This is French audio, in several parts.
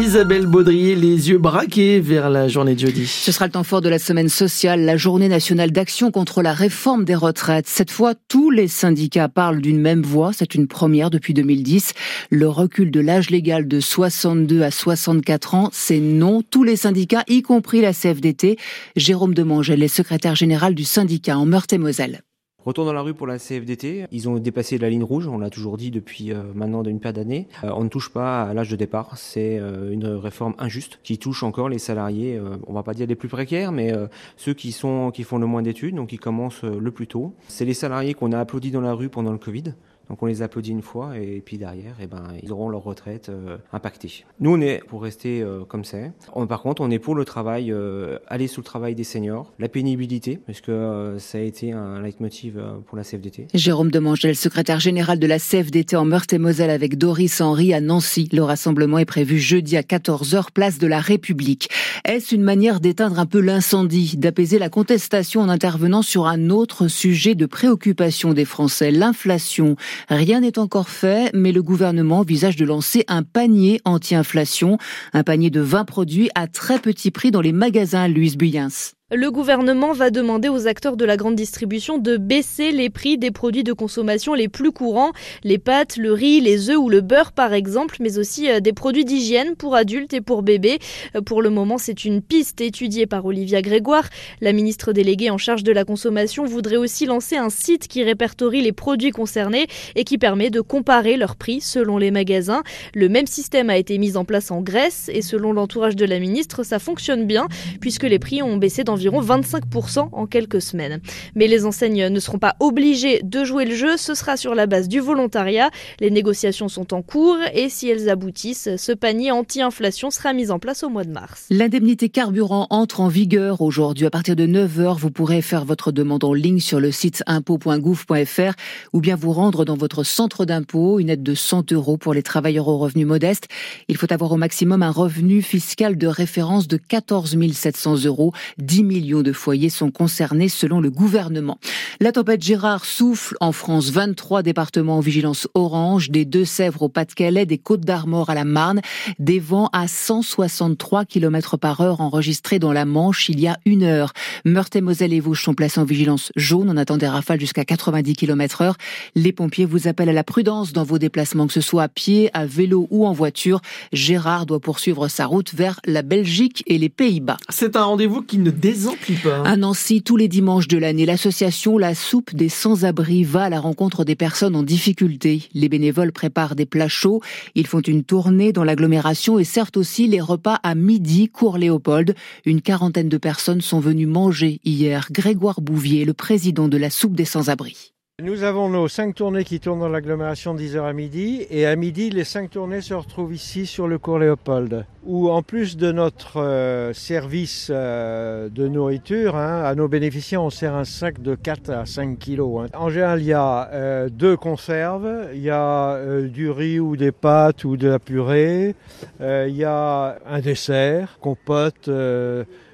Isabelle Baudrier, les yeux braqués vers la journée de jeudi. Ce sera le temps fort de la semaine sociale, la journée nationale d'action contre la réforme des retraites. Cette fois, tous les syndicats parlent d'une même voix. C'est une première depuis 2010. Le recul de l'âge légal de 62 à 64 ans, c'est non. Tous les syndicats, y compris la CFDT. Jérôme Demangel est secrétaire général du syndicat en Meurthe-et-Moselle. Retour dans la rue pour la CFDT. Ils ont dépassé la ligne rouge, on l'a toujours dit depuis euh, maintenant une paire d'années. Euh, on ne touche pas à l'âge de départ. C'est euh, une réforme injuste qui touche encore les salariés, on va pas dire les plus précaires, mais ceux qui sont qui font le moins d'études, donc qui commencent le plus tôt. C'est les salariés qu'on a applaudis dans la rue pendant le Covid. Donc on les applaudit une fois et puis derrière, eh ben, ils auront leur retraite euh, impactée. Nous, on est pour rester euh, comme c'est. Par contre, on est pour le travail, euh, aller sous le travail des seniors, la pénibilité, parce que ça a été un leitmotiv pour la CFDT. Jérôme Demangel, secrétaire général de la CFDT en Meurthe-et-Moselle avec Doris Henry à Nancy. Le rassemblement est prévu jeudi à 14h, place de la République. Est-ce une manière d'éteindre un peu l'incendie, d'apaiser la contestation en intervenant sur un autre sujet de préoccupation des Français, l'inflation? Rien n'est encore fait, mais le gouvernement envisage de lancer un panier anti-inflation, un panier de 20 produits à très petit prix dans les magasins Louise Buyens. Le gouvernement va demander aux acteurs de la grande distribution de baisser les prix des produits de consommation les plus courants, les pâtes, le riz, les œufs ou le beurre par exemple, mais aussi euh, des produits d'hygiène pour adultes et pour bébés. Euh, pour le moment, c'est une piste étudiée par Olivia Grégoire. La ministre déléguée en charge de la consommation voudrait aussi lancer un site qui répertorie les produits concernés et qui permet de comparer leurs prix selon les magasins. Le même système a été mis en place en Grèce et selon l'entourage de la ministre, ça fonctionne bien puisque les prix ont baissé dans environ 25% en quelques semaines. Mais les enseignes ne seront pas obligées de jouer le jeu, ce sera sur la base du volontariat. Les négociations sont en cours et si elles aboutissent, ce panier anti-inflation sera mis en place au mois de mars. L'indemnité carburant entre en vigueur aujourd'hui. À partir de 9h, vous pourrez faire votre demande en ligne sur le site impôt.gouv.fr ou bien vous rendre dans votre centre d'impôt, une aide de 100 euros pour les travailleurs aux revenus modestes. Il faut avoir au maximum un revenu fiscal de référence de 14 700 euros, 10 millions de foyers sont concernés selon le gouvernement. La tempête Gérard souffle en France 23 départements en vigilance orange, des Deux-Sèvres au Pas-de-Calais, des Côtes d'Armor à la Marne, des vents à 163 km par heure enregistrés dans la Manche il y a une heure. Meurthe-et-Moselle et Vosges sont placés en vigilance jaune. On attend des rafales jusqu'à 90 km heure. Les pompiers vous appellent à la prudence dans vos déplacements, que ce soit à pied, à vélo ou en voiture. Gérard doit poursuivre sa route vers la Belgique et les Pays-Bas. C'est un rendez-vous qui ne désole à Nancy, tous les dimanches de l'année, l'association La Soupe des Sans-Abri va à la rencontre des personnes en difficulté. Les bénévoles préparent des plats chauds, ils font une tournée dans l'agglomération et servent aussi les repas à midi, cours Léopold. Une quarantaine de personnes sont venues manger hier. Grégoire Bouvier, le président de La Soupe des Sans-Abri. Nous avons nos cinq tournées qui tournent dans l'agglomération 10h à midi. Et à midi, les cinq tournées se retrouvent ici sur le cours Léopold. Où en plus de notre euh, service euh, de nourriture, hein, à nos bénéficiaires, on sert un sac de 4 à 5 kilos. Hein. En général, il y a euh, deux conserves, il y a du riz ou des pâtes ou de la purée, il y a un dessert, compote,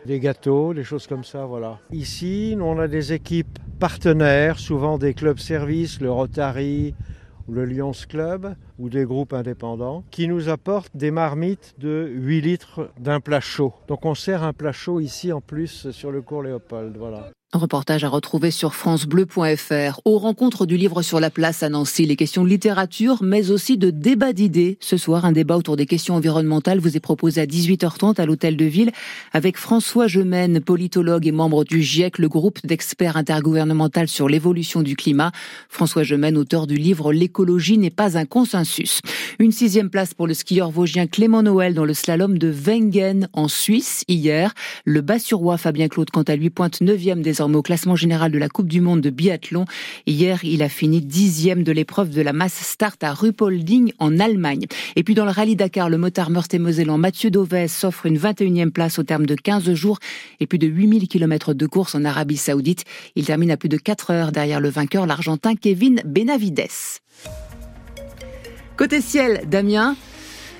des gâteaux, des choses comme ça. Voilà. Ici, on a des équipes partenaires, souvent des clubs services, le Rotary ou le Lions Club ou des groupes indépendants, qui nous apportent des marmites de 8 litres d'un plat chaud. Donc on sert un plat chaud ici en plus sur le cours Léopold. Voilà. Reportage à retrouver sur francebleu.fr. Aux rencontres du livre sur la place à Nancy, les questions de littérature, mais aussi de débat d'idées. Ce soir, un débat autour des questions environnementales vous est proposé à 18h30 à l'Hôtel de Ville avec François Gemène, politologue et membre du GIEC, le groupe d'experts intergouvernemental sur l'évolution du climat. François Gemène, auteur du livre L'écologie n'est pas un consensus. Une sixième place pour le skieur vosgien Clément Noël dans le slalom de Wengen en Suisse hier. Le bas-sur-roi Fabien Claude, quant à lui, pointe neuvième des au classement général de la Coupe du Monde de biathlon. Hier, il a fini dixième de l'épreuve de la masse start à Ruppolding en Allemagne. Et puis dans le rallye Dakar, le motard meurthe-et-mosellan Mathieu Dauvès s'offre une 21e place au terme de 15 jours et plus de 8000 km de course en Arabie Saoudite. Il termine à plus de 4 heures derrière le vainqueur, l'Argentin Kevin Benavides. Côté ciel, Damien,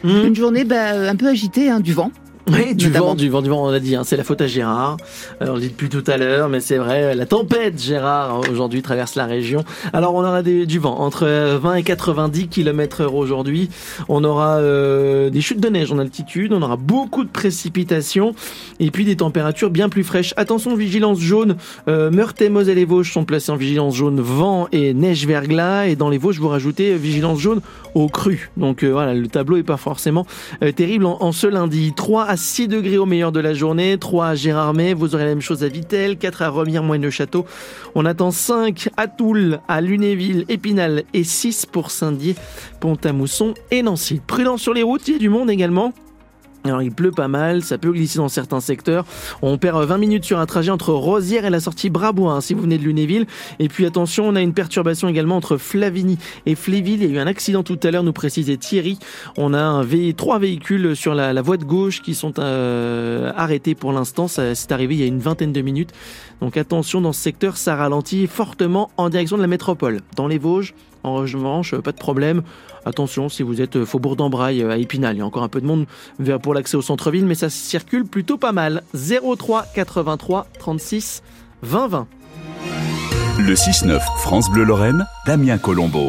hmm. une journée bah, un peu agitée, hein, du vent. Oui, du vent, du vent, du vent, on l'a dit, hein, c'est la faute à Gérard. Euh, on le dit depuis tout à l'heure, mais c'est vrai, la tempête Gérard aujourd'hui traverse la région. Alors on aura des, du vent entre 20 et 90 km heure aujourd'hui. On aura euh, des chutes de neige en altitude, on aura beaucoup de précipitations et puis des températures bien plus fraîches. Attention, vigilance jaune, euh, Meurthe et Moselle et Vosges sont placés en vigilance jaune vent et neige verglas et dans les Vosges vous rajoutez vigilance jaune au cru. Donc euh, voilà, le tableau est pas forcément euh, terrible en, en, ce lundi. 3 à 6 degrés au meilleur de la journée, 3 à Gérardmer, vous aurez la même chose à Vitel, 4 à Remire, Moine-le-Château. On attend 5 à Toul, à Lunéville, Épinal et 6 pour Saint-Dié, Pont-à-Mousson et Nancy. Prudence sur les routes, il y a du monde également. Alors il pleut pas mal, ça peut glisser dans certains secteurs. On perd 20 minutes sur un trajet entre Rosière et la sortie Brabois, si vous venez de Lunéville. Et puis attention, on a une perturbation également entre Flavigny et Fléville. Il y a eu un accident tout à l'heure, nous précisait Thierry. On a trois véhicules sur la, la, voie de gauche qui sont euh, arrêtés pour l'instant. C'est arrivé il y a une vingtaine de minutes. Donc attention, dans ce secteur, ça ralentit fortement en direction de la métropole. Dans les Vosges, en revanche, pas de problème. Attention, si vous êtes faubourg d'Embraille à Épinal, il y a encore un peu de monde pour l'accès au centre-ville, mais ça circule plutôt pas mal. 03 83 36 20 20. Le 6-9 France Bleu Lorraine, Damien Colombo.